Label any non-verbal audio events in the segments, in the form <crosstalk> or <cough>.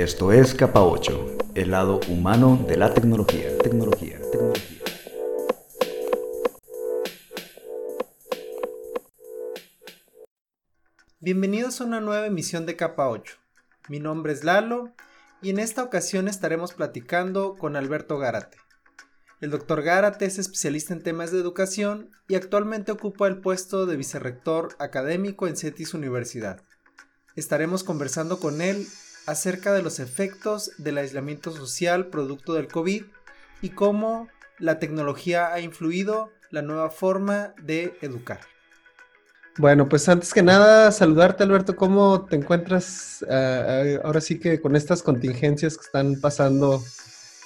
Esto es Capa 8, el lado humano de la tecnología. Tecnología, tecnología. Bienvenidos a una nueva emisión de Capa 8. Mi nombre es Lalo y en esta ocasión estaremos platicando con Alberto Gárate. El doctor Gárate es especialista en temas de educación y actualmente ocupa el puesto de vicerrector académico en CETIS Universidad. Estaremos conversando con él acerca de los efectos del aislamiento social producto del COVID y cómo la tecnología ha influido la nueva forma de educar. Bueno, pues antes que nada, saludarte Alberto, ¿cómo te encuentras uh, ahora sí que con estas contingencias que están pasando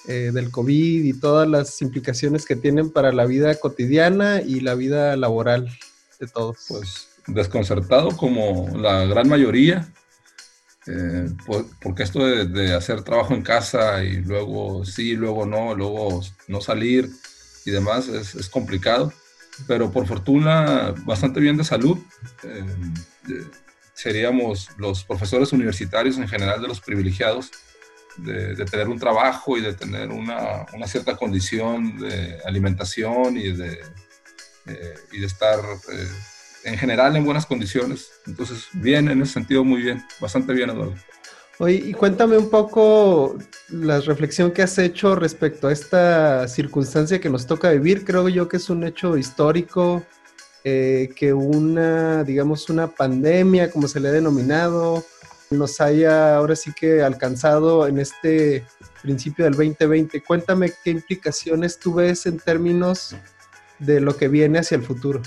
eh, del COVID y todas las implicaciones que tienen para la vida cotidiana y la vida laboral de todos? Pues desconcertado como la gran mayoría, eh, porque esto de, hacer trabajo en casa y luego sí, luego no, luego no salir y demás es, es complicado, pero por fortuna bastante bien de salud. Eh, seríamos los profesores universitarios en general de los privilegiados de, tener un trabajo y de tener una, una cierta condición de alimentación y de, eh, y de estar en general en buenas condiciones. Entonces, bien, en ese sentido, muy bien, bastante bien, Eduardo. Oye, y cuéntame un poco la reflexión que has hecho respecto a esta circunstancia que nos toca vivir. Creo yo que es un hecho histórico, eh, que una, digamos, una pandemia, como se le ha denominado, nos haya ahora sí que alcanzado en este principio del 2020. Cuéntame qué implicaciones tú ves en términos de lo que viene hacia el futuro.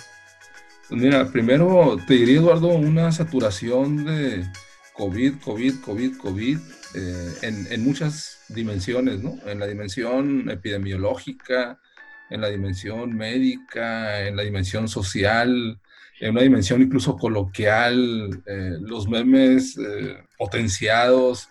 Mira, primero te diría, Eduardo, una saturación de COVID, COVID, COVID, COVID eh, en, muchas dimensiones, ¿no? En la dimensión epidemiológica, en la dimensión médica, en la dimensión social, en una dimensión incluso coloquial, eh, los memes eh, potenciados.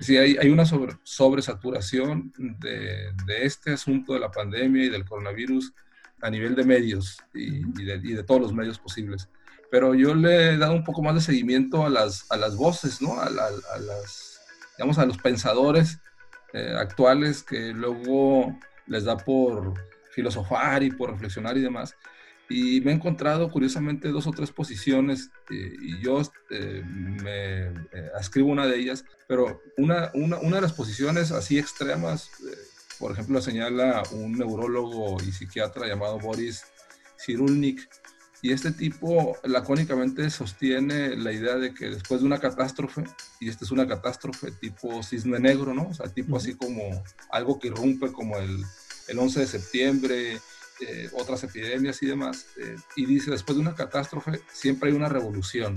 Sí, hay, hay una sobre, sobresaturación de, de este asunto de la pandemia y del coronavirus a nivel de medios y, de, todos los medios posibles. Pero yo le he dado un poco más de seguimiento a las, a las voces, ¿no? A, las, digamos, a los pensadores eh, actuales que luego les da por filosofar y por reflexionar y demás. Y me he encontrado curiosamente dos o tres posiciones eh, y yo eh, me ascribo una de ellas, pero una, una, una, de las posiciones así extremas por ejemplo, señala un neurólogo y psiquiatra llamado Boris Cyrulnik, y este tipo lacónicamente sostiene la idea de que después de una catástrofe, y esta es una catástrofe tipo cisne negro, ¿no? O sea, tipo así como algo que irrumpe como el, el 11 de septiembre, eh, otras epidemias y demás, eh, y dice, después de una catástrofe siempre hay una revolución.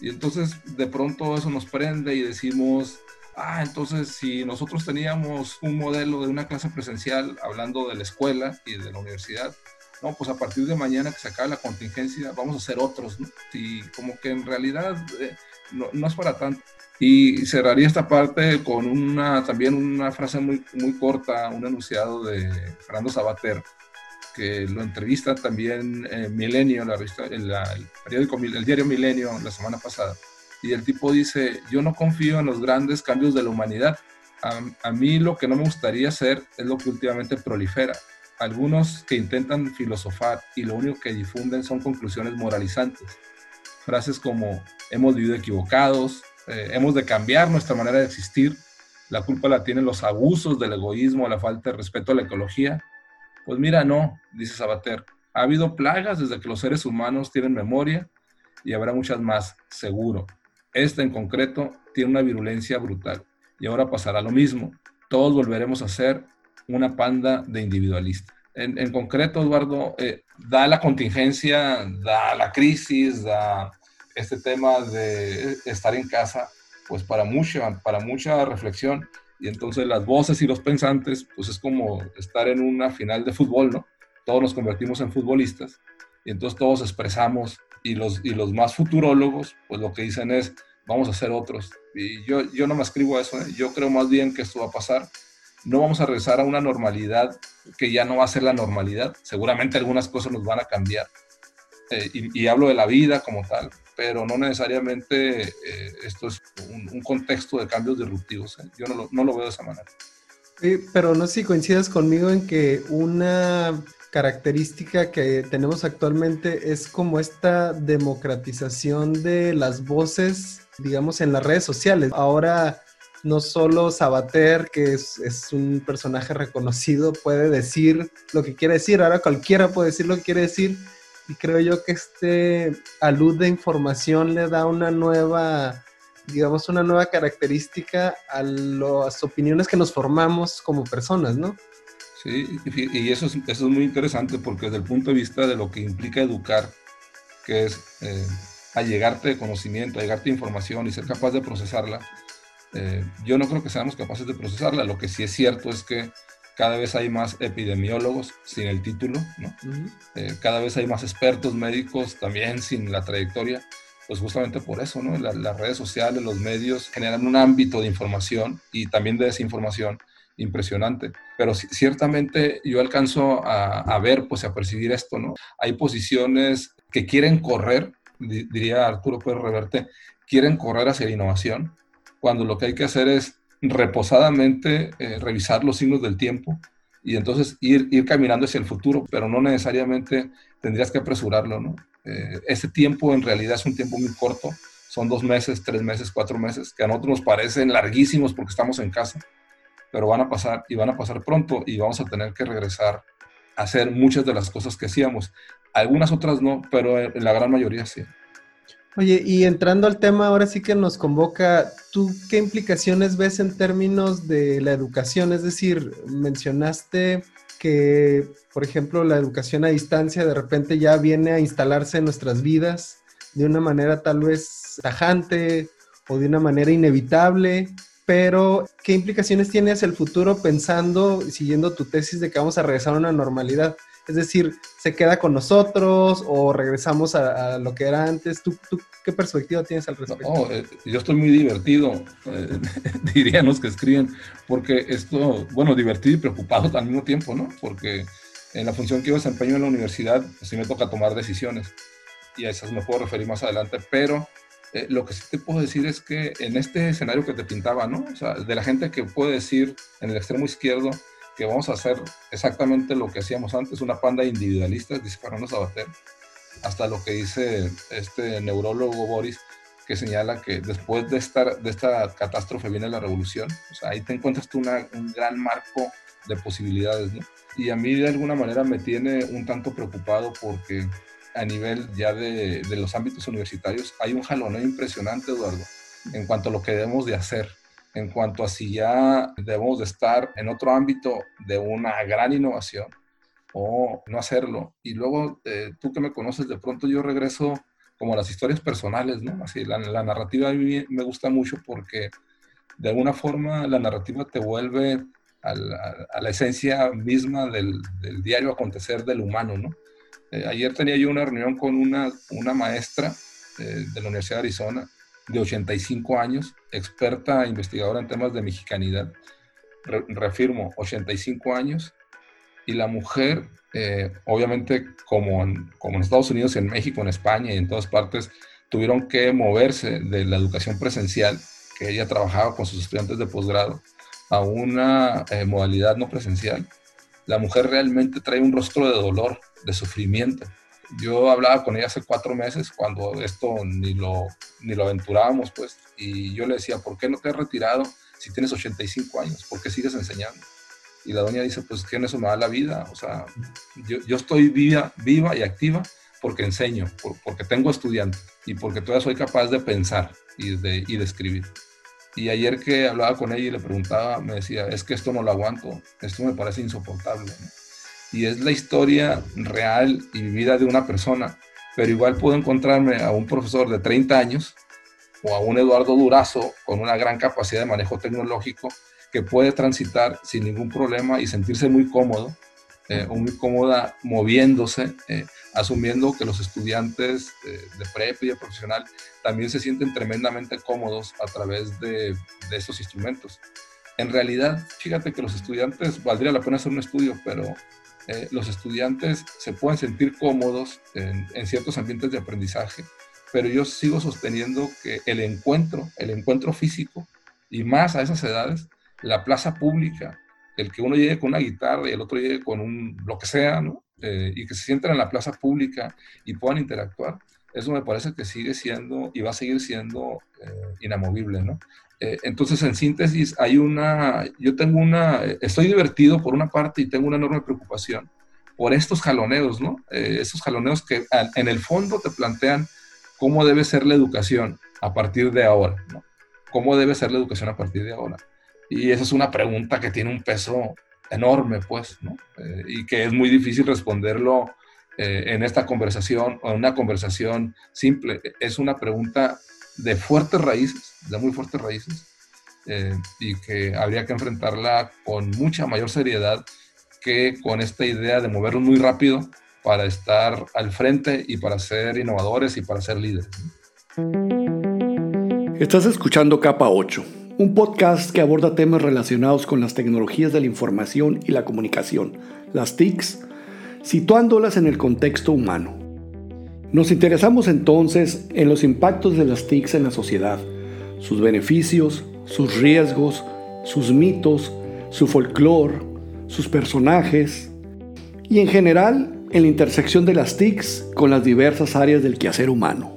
Y entonces de pronto eso nos prende y decimos, ah, entonces si nosotros teníamos un modelo de una clase presencial hablando de la escuela y de la universidad, no, pues a partir de mañana que se acabe la contingencia vamos a hacer otros, ¿no? Y como que en realidad eh, no, no, es para tanto. Y cerraría esta parte con una, también una frase muy, muy corta, un enunciado de Fernando Sabater, que lo entrevista también en Milenio, la revista, el, periódico, el diario Milenio la semana pasada y el tipo dice, yo no confío en los grandes cambios de la humanidad. A, mí lo que no me gustaría hacer es lo que últimamente prolifera. Algunos que intentan filosofar y lo único que difunden son conclusiones moralizantes. Frases como hemos vivido equivocados, eh, hemos de cambiar nuestra manera de existir, la culpa la tienen los abusos del egoísmo, la falta de respeto a la ecología. Pues mira, no, dice Sabater, ha habido plagas desde que los seres humanos tienen memoria y habrá muchas más, seguro. Esta en concreto tiene una virulencia brutal. Y ahora pasará lo mismo. Todos volveremos a ser una panda de individualistas. En, concreto, Eduardo, eh, da la contingencia, da la crisis, da este tema de estar en casa, pues para mucha, para mucha reflexión. Y entonces las voces y los pensantes, pues es como estar en una final de fútbol, ¿no? Todos nos convertimos en futbolistas y entonces todos expresamos y los, y los más futurólogos, pues lo que dicen es, vamos a hacer otros. Y yo, yo no me escribo a eso, ¿eh? yo creo más bien que esto va a pasar. No vamos a regresar a una normalidad que ya no va a ser la normalidad. Seguramente algunas cosas nos van a cambiar. Eh, y, hablo de la vida como tal, pero no necesariamente eh, esto es un, contexto de cambios disruptivos. ¿eh? Yo no lo, no lo, veo de esa manera. pero no sé si coincidas conmigo en que una característica que tenemos actualmente es como esta democratización de las voces, digamos, en las redes sociales. Ahora no solo Sabater, que es, es, un personaje reconocido, puede decir lo que quiere decir, ahora cualquiera puede decir lo que quiere decir, y creo yo que este alud de información le da una nueva, digamos, una nueva característica a las opiniones que nos formamos como personas, ¿no? Sí, y eso es, eso es muy interesante porque desde el punto de vista de lo que implica educar, que es eh, allegarte de conocimiento, allegarte de información y ser capaz de procesarla, eh, yo no creo que seamos capaces de procesarla. Lo que sí es cierto es que cada vez hay más epidemiólogos sin el título, ¿no? Eh, cada vez hay más expertos médicos también sin la trayectoria, pues justamente por eso, ¿no? las redes sociales, los medios generan un ámbito de información y también de desinformación impresionante. Pero ciertamente yo alcanzo a, ver, pues a percibir esto, ¿no? Hay posiciones que quieren correr, diría Arturo Pérez Reverte, quieren correr hacia la innovación, cuando lo que hay que hacer es reposadamente eh, revisar los signos del tiempo y entonces ir, caminando hacia el futuro, pero no necesariamente tendrías que apresurarlo, ¿no? Eh, ese tiempo en realidad es un tiempo muy corto, son dos meses, tres meses, cuatro meses, que a nosotros nos parecen larguísimos porque estamos en casa, pero van a pasar y van a pasar pronto y vamos a tener que regresar a hacer muchas de las cosas que hacíamos. Algunas otras no, pero en la gran mayoría sí. Oye, y entrando al tema, ahora sí que nos convoca, ¿tú qué implicaciones ves en términos de la educación? Es decir, mencionaste que, por ejemplo, la educación a distancia de repente ya viene a instalarse en nuestras vidas de una manera tal vez tajante o de una manera inevitable, pero ¿qué implicaciones tiene hacia el futuro pensando, siguiendo tu tesis de que vamos a regresar a una normalidad? Es decir, ¿se queda con nosotros o regresamos a, lo que era antes? ¿Tú, qué perspectiva tienes al respecto? Eh, yo estoy muy divertido, eh, <laughs> dirían los que escriben, porque esto, bueno, divertido y preocupado al mismo tiempo, ¿no? Porque en la función que yo desempeño en la universidad, pues sí me toca tomar decisiones y a esas me puedo referir más adelante, pero eh, lo que sí te puedo decir es que en este escenario que te pintaba, ¿no? De la gente que puede decir en el extremo izquierdo, que vamos a hacer exactamente lo que hacíamos antes, una panda de individualistas, dice Fernando Sabater, hasta lo que dice este neurólogo Boris, que señala que después de esta, de esta catástrofe viene la revolución. O sea, ahí te encuentras tú un gran marco de posibilidades. Y a mí de alguna manera me tiene un tanto preocupado porque a nivel ya de, los ámbitos universitarios hay un jaloneo impresionante, Eduardo, en cuanto a lo que debemos de hacer en cuanto a si ya debemos de estar en otro ámbito de una gran innovación o no hacerlo. Y luego, eh, tú que me conoces, de pronto yo regreso como a las historias personales, ¿no? Así, la, narrativa a mí me gusta mucho porque de alguna forma la narrativa te vuelve a la, esencia misma del, diario acontecer del humano, ¿no? Eh, ayer tenía yo una reunión con una, una maestra eh, de la Universidad de Arizona de 85 años, experta investigadora en temas de mexicanidad. reafirmo, 85 años. Y la mujer, eh, obviamente, como en, como en Estados Unidos, en México, en España y en todas partes, tuvieron que moverse de la educación presencial, que ella trabajaba con sus estudiantes de posgrado, a una modalidad no presencial. La mujer realmente trae un rostro de dolor, de sufrimiento yo hablaba con ella hace cuatro meses cuando esto ni lo, ni lo aventurábamos, pues, y yo le decía, ¿por qué no te has retirado si tienes 85 años? ¿Por qué sigues enseñando? Y la doña dice, pues que en eso me da la vida, o sea, yo, yo estoy viva, viva y activa porque enseño, porque tengo estudiantes y porque todavía soy capaz de pensar y de, y de escribir. Y ayer que hablaba con ella y le preguntaba, me decía, es que esto no lo aguanto, esto me parece insoportable. Y es la historia real y vivida de una persona, pero igual puedo encontrarme a un profesor de 30 años o a un Eduardo Durazo con una gran capacidad de manejo tecnológico que puede transitar sin ningún problema y sentirse muy cómodo eh, muy cómoda moviéndose, eh, asumiendo que los estudiantes eh, de prep y de profesional también se sienten tremendamente cómodos a través de, de estos instrumentos. En realidad, fíjate que los estudiantes, valdría la pena hacer un estudio, pero eh, los estudiantes se pueden sentir cómodos en, ciertos ambientes de aprendizaje pero yo sigo sosteniendo que el encuentro, el encuentro físico, y más a esas edades, la plaza pública, el que uno llegue con una guitarra y el otro llegue con un, lo que sea, ¿no? Eh, y que se sienten en la plaza pública y puedan interactuar, eso me parece que sigue siendo y va a seguir siendo eh, inamovible, ¿no? Eh, entonces, en síntesis, hay una, yo tengo una, estoy divertido por una parte y tengo una enorme preocupación por estos jaloneos, ¿no? estos jaloneos que en el fondo te plantean cómo debe ser la educación a partir de ahora, ¿no? ¿Cómo debe ser la educación a partir de ahora? Y esa es una pregunta que tiene un peso enorme, pues, ¿no? Eh, y que es muy difícil responderlo eh, en esta conversación o en una conversación simple. Es una pregunta de fuertes raíces, de muy fuertes raíces, eh, y que habría que enfrentarla con mucha mayor seriedad que con esta idea de moverlo muy rápido para estar al frente y para ser innovadores y para ser líderes. Estás escuchando Capa 8 un podcast que aborda temas relacionados con las tecnologías de la información y la comunicación, las TICs, situándolas en el contexto humano. Nos interesamos entonces en los impactos de las TICs en la sociedad, sus beneficios, sus riesgos, sus mitos, su folclore, sus personajes y en general en la intersección de las TICs con las diversas áreas del quehacer humano.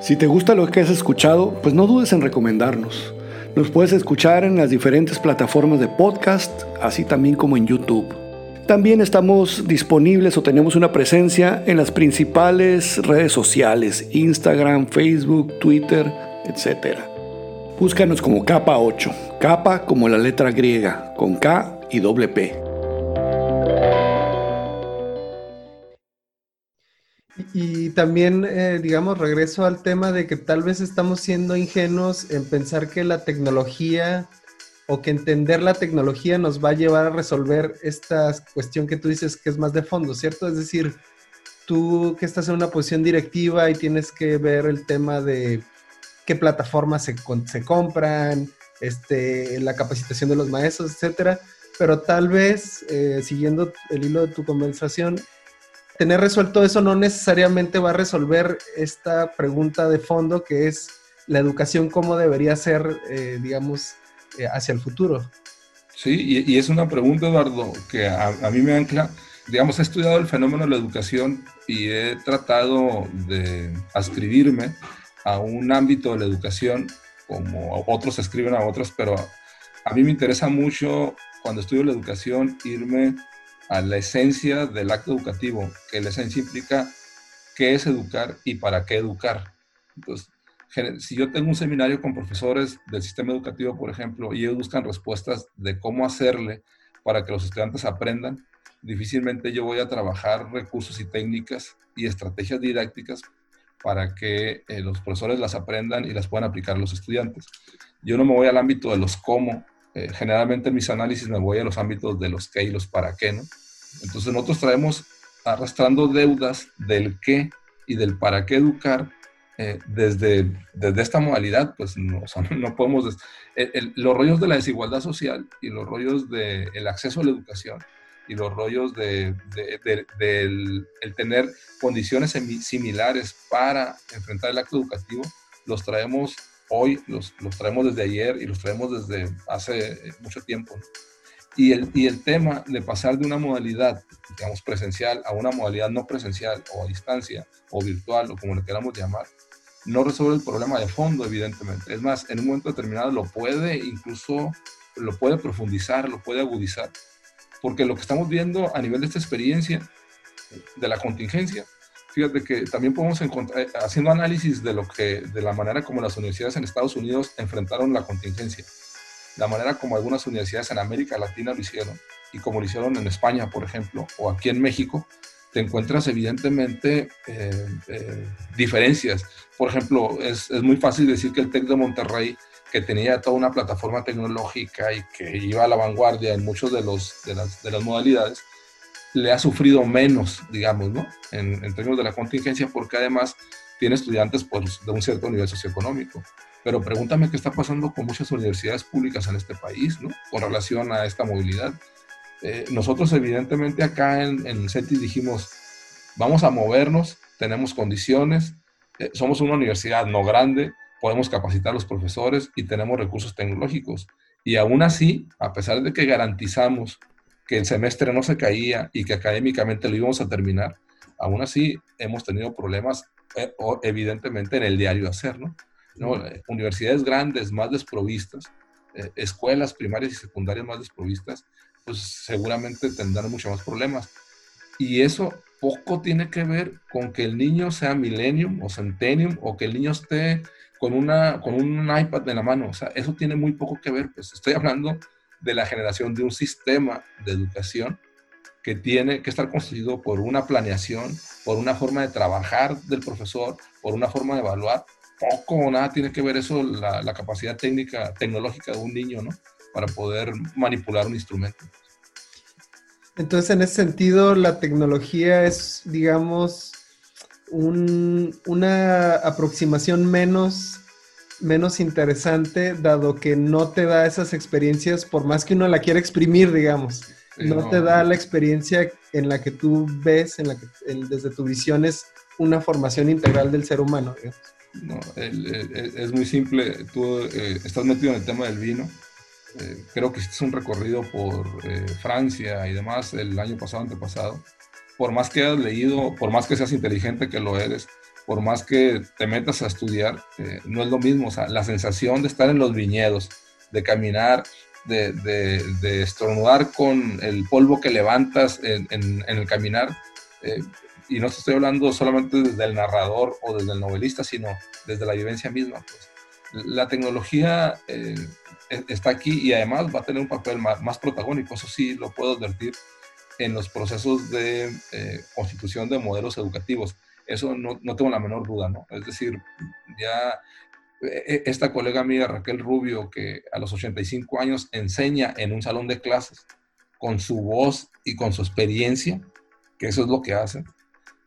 Si te gusta lo que has escuchado, pues no dudes en recomendarnos. Nos puedes escuchar en las diferentes plataformas de podcast, así también como en YouTube. También estamos disponibles o tenemos una presencia en las principales redes sociales, Instagram, Facebook, Twitter, etc. Búscanos como capa 8, capa como la letra griega, con K y doble P. Y también, eh, digamos, regreso al tema de que tal vez estamos siendo ingenuos en pensar que la tecnología o que entender la tecnología nos va a llevar a resolver esta cuestión que tú dices que es más de fondo, ¿cierto? Es decir, tú que estás en una posición directiva y tienes que ver el tema de qué plataformas se, se compran, este, la capacitación de los maestros, etcétera. Pero tal vez, eh, siguiendo el hilo de tu conversación, tener resuelto eso no necesariamente va a resolver esta pregunta de fondo que es la educación cómo debería ser, eh, digamos, hacia el futuro. Sí, y, es una pregunta, Eduardo, que a, mí me ancla. Digamos, he estudiado el fenómeno de la educación y he tratado de ascribirme a un ámbito de la educación como otros escriben a otros, pero a mí me interesa mucho cuando estudio la educación irme a la esencia del acto educativo, que la esencia implica qué es educar y para qué educar. Entonces, si yo tengo un seminario con profesores del sistema educativo, por ejemplo, y ellos buscan respuestas de cómo hacerle para que los estudiantes aprendan, difícilmente yo voy a trabajar recursos y técnicas y estrategias didácticas para que eh, los profesores las aprendan y las puedan aplicar los estudiantes. Yo no me voy al ámbito de los cómo, eh, generalmente en mis análisis me voy a los ámbitos de los qué y los para qué. Entonces nosotros traemos arrastrando deudas del qué y del para qué educar eh, desde, desde esta modalidad, pues no, <laughs> no podemos... los rollos de la desigualdad social y los rollos del acceso a la educación y los rollos de, del el tener condiciones similares para enfrentar el acto educativo, los traemos hoy, los, los traemos desde ayer y los traemos desde hace mucho tiempo. Y el, y el tema de pasar de una modalidad, digamos, presencial a una modalidad no presencial o a distancia o virtual o como le queramos llamar, no resuelve el problema de fondo, evidentemente. Es más, en un momento determinado lo puede incluso, lo puede profundizar, lo puede agudizar. Porque lo que estamos viendo a nivel de esta experiencia, de la contingencia, fíjate que también podemos encontrar, eh, haciendo análisis de, lo que, de la manera como las universidades en Estados Unidos enfrentaron la contingencia la manera como algunas universidades en América Latina lo hicieron y como lo hicieron en España, por ejemplo, o aquí en México, te encuentras evidentemente eh, eh, diferencias. Por ejemplo, es, es, muy fácil decir que el TEC de Monterrey, que tenía toda una plataforma tecnológica y que iba a la vanguardia en muchos de, los, de, las, de las modalidades, le ha sufrido menos, digamos, ¿no? En, en, términos de la contingencia, porque además tiene estudiantes pues, de un cierto nivel socioeconómico. Pero pregúntame qué está pasando con muchas universidades públicas en este país, ¿no? Con relación a esta movilidad. Eh, nosotros evidentemente acá en, en CETIS dijimos, vamos a movernos, tenemos condiciones, eh, somos una universidad no grande, podemos capacitar a los profesores y tenemos recursos tecnológicos. Y aún así, a pesar de que garantizamos que el semestre no se caía y que académicamente lo íbamos a terminar, aún así hemos tenido problemas eh, evidentemente en el diario hacer, ¿no? Eh, universidades grandes más desprovistas, eh, escuelas primarias y secundarias más desprovistas, pues seguramente tendrán mucho más problemas. Y eso poco tiene que ver con que el niño sea millennium o centennium o que el niño esté con, una, con un iPad en la mano. O sea, eso tiene muy poco que ver. Pues estoy hablando de la generación de un sistema de educación que tiene que estar constituido por una planeación, por una forma de trabajar del profesor, por una forma de evaluar. Poco o nada tiene que ver eso, la, la capacidad técnica, tecnológica de un niño, ¿no? Para poder manipular un instrumento. Entonces, en ese sentido, la tecnología es, digamos, un, una aproximación menos menos interesante, dado que no te da esas experiencias, por más que uno la quiera exprimir, digamos. no, te da la experiencia en la que tú ves, en la que desde tu visión es una formación integral del ser humano. No, es muy simple. Tú eh, estás metido en el tema del vino. Eh, creo que hiciste un recorrido por eh, Francia y demás el año pasado, antepasado. Por más que hayas leído, por más que seas inteligente que lo eres, por más que te metas a estudiar, eh, no es lo mismo. O sea, la sensación de estar en los viñedos, de caminar, de, de, estornudar con el polvo que levantas en, en, el caminar, eh, y no estoy hablando solamente desde el narrador o desde el novelista, sino desde la vivencia misma. Pues. La tecnología eh, e, está aquí y además va a tener un papel más, más, protagónico, eso sí lo puedo advertir, en los procesos de constitución de modelos educativos eso no, no, tengo la menor duda, ¿no? Es decir, ya e, esta colega mía, Raquel Rubio, que a los 85 años enseña en un salón de clases con su voz y con su experiencia, que eso es lo que hace,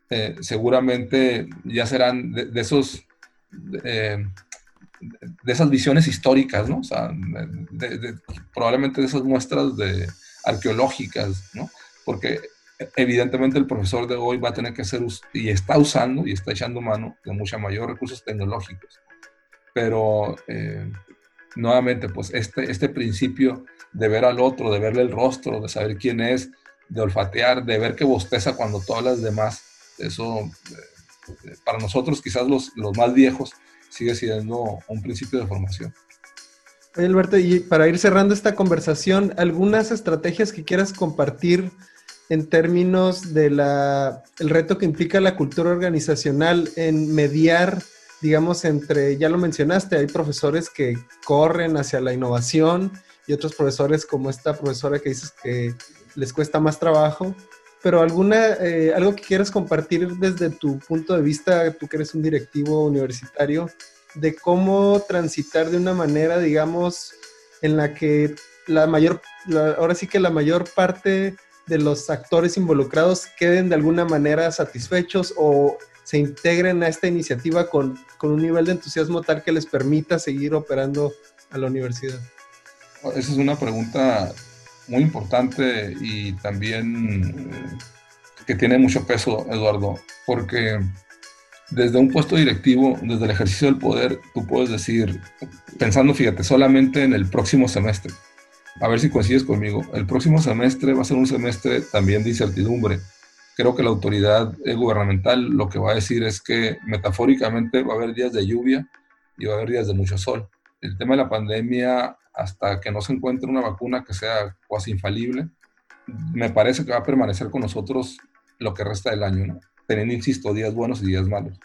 eh, seguramente ya serán de, esos... de esas visiones históricas, ¿no? O sea, probablemente de esas muestras de, arqueológicas, ¿no? Porque evidentemente el profesor de hoy va a tener que hacer y está usando y está echando mano de mucha mayor recursos tecnológicos. Pero eh, nuevamente, pues este, este principio de ver al otro, de verle el rostro, de saber quién es, de olfatear, de ver que bosteza cuando todas las demás, eso eh, para nosotros quizás los, los más viejos sigue siendo un principio de formación. Oye, Alberto, y para ir cerrando esta conversación, ¿algunas estrategias que quieras compartir en términos de la, el reto que implica la cultura organizacional en mediar, digamos, entre, ya lo mencionaste, hay profesores que corren hacia la innovación y otros profesores como esta profesora que dices que les cuesta más trabajo, pero alguna, eh, algo que quieras compartir desde tu punto de vista, tú que eres un directivo universitario, de cómo transitar de una manera, digamos, en la que la mayor, ahora sí que la mayor parte de los actores involucrados queden de alguna manera satisfechos o se integren a esta iniciativa con, un nivel de entusiasmo tal que les permita seguir operando a la universidad? Esa es una pregunta muy importante y también eh, que tiene mucho peso, Eduardo, porque desde un puesto directivo, desde el ejercicio del poder, tú puedes decir, pensando, fíjate, solamente en el próximo semestre, a ver si coincides conmigo. El próximo semestre va a ser un semestre también de incertidumbre. Creo que la autoridad gubernamental lo que va a decir es que metafóricamente va a haber días de lluvia y va a haber días de mucho sol. El tema de la pandemia, hasta que no se encuentre una vacuna que sea cuasi infalible, me parece que va a permanecer con nosotros lo que resta del año, ¿no? teniendo, insisto, días buenos y días malos.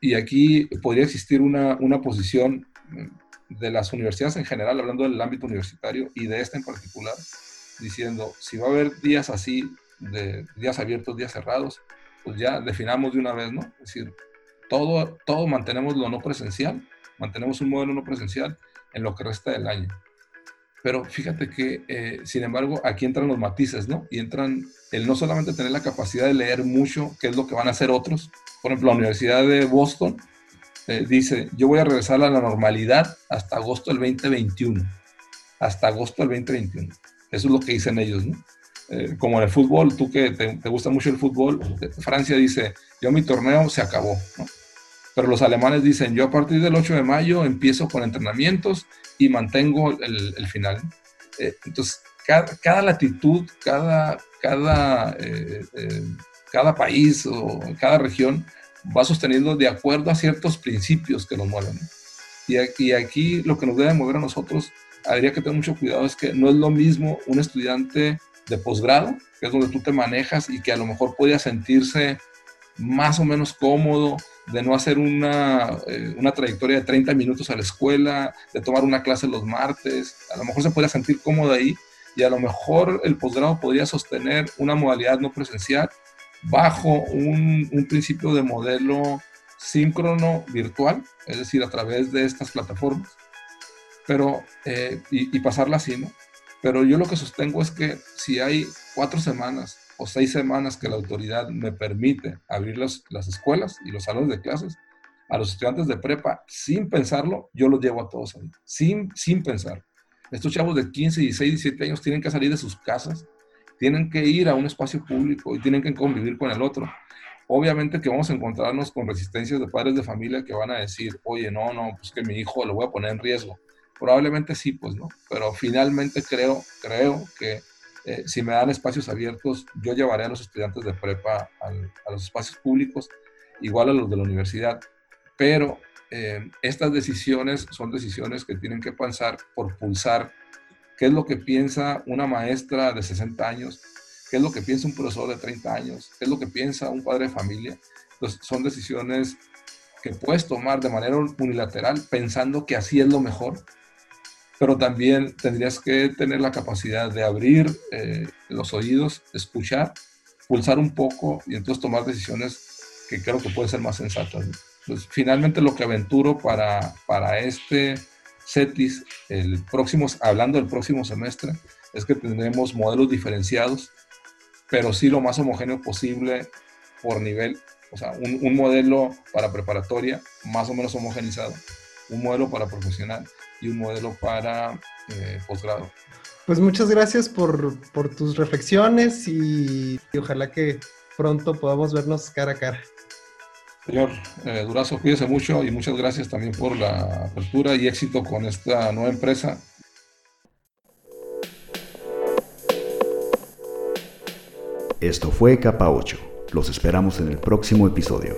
Y aquí podría existir una, una posición de las universidades en general, hablando del ámbito universitario y de esta en particular, diciendo, si va a haber días así, de días abiertos, días cerrados, pues ya definamos de una vez, ¿no? Es decir, todo, todo mantenemos lo no presencial, mantenemos un modelo no presencial en lo que resta del año. Pero fíjate que, eh, sin embargo, aquí entran los matices, ¿no? Y entran el no solamente tener la capacidad de leer mucho, qué es lo que van a hacer otros. Por ejemplo, la Universidad de Boston eh, dice, yo voy a regresar a la normalidad hasta agosto del 2021. Hasta agosto del 2021. Eso es lo que dicen ellos, ¿no? Eh, como en el fútbol, tú que te, gusta mucho el fútbol, Francia dice, yo mi torneo se acabó, ¿no? Pero los alemanes dicen, yo a partir del 8 de mayo empiezo con entrenamientos y mantengo el, final. Eh, entonces, cada, latitud, cada, cada, eh, eh, cada país o cada región va sosteniendo de acuerdo a ciertos principios que nos mueven. Y aquí, aquí lo que nos debe mover a nosotros, habría que tener mucho cuidado, es que no es lo mismo un estudiante de posgrado, que es donde tú te manejas y que a lo mejor podía sentirse más o menos cómodo, de no hacer una, eh, una, trayectoria de 30 minutos a la escuela, de tomar una clase los martes, a lo mejor se podría sentir cómodo ahí y a lo mejor el posgrado podría sostener una modalidad no presencial bajo un, principio de modelo síncrono virtual, es decir, a través de estas plataformas, pero, eh, y, pasarla así, ¿no? Pero yo lo que sostengo es que si hay cuatro semanas o seis semanas que la autoridad me permite abrir las, las escuelas y los salones de clases, a los estudiantes de prepa, sin pensarlo, yo los llevo a todos ahí, sin, sin pensar. Estos chavos de 15, 16, 17 años tienen que salir de sus casas, tienen que ir a un espacio público y tienen que convivir con el otro. Obviamente que vamos a encontrarnos con resistencias de padres de familia que van a decir, oye, no, no, pues que mi hijo lo voy a poner en riesgo. Probablemente sí, pues no, pero finalmente creo, creo que eh, si me dan espacios abiertos, yo llevaré a los estudiantes de prepa a los espacios públicos, igual a los de la universidad, pero eh, estas decisiones son decisiones que tienen que pensar por pulsar. Qué es lo que piensa una maestra de 60 años, qué es lo que piensa un profesor de 30 años, qué es lo que piensa un padre de familia. Entonces, son decisiones que puedes tomar de manera unilateral pensando que así es lo mejor, pero también tendrías que tener la capacidad de abrir eh, los oídos, escuchar, pulsar un poco y entonces tomar decisiones que creo que pueden ser más sensatas. Entonces, finalmente lo que aventuro para, para este CETIS, el próximo, hablando del próximo semestre, es que tendremos modelos diferenciados pero sí lo más homogéneo posible por nivel, o sea, un, modelo para preparatoria más o menos homogenizado, un modelo para profesional y un modelo para eh, posgrado. Pues muchas gracias por, tus reflexiones y, ojalá que pronto podamos vernos cara a cara. Señor eh, Durazo, cuídese mucho y muchas gracias también por la apertura y éxito con esta nueva empresa. Esto fue Capa 8. Los esperamos en el próximo episodio.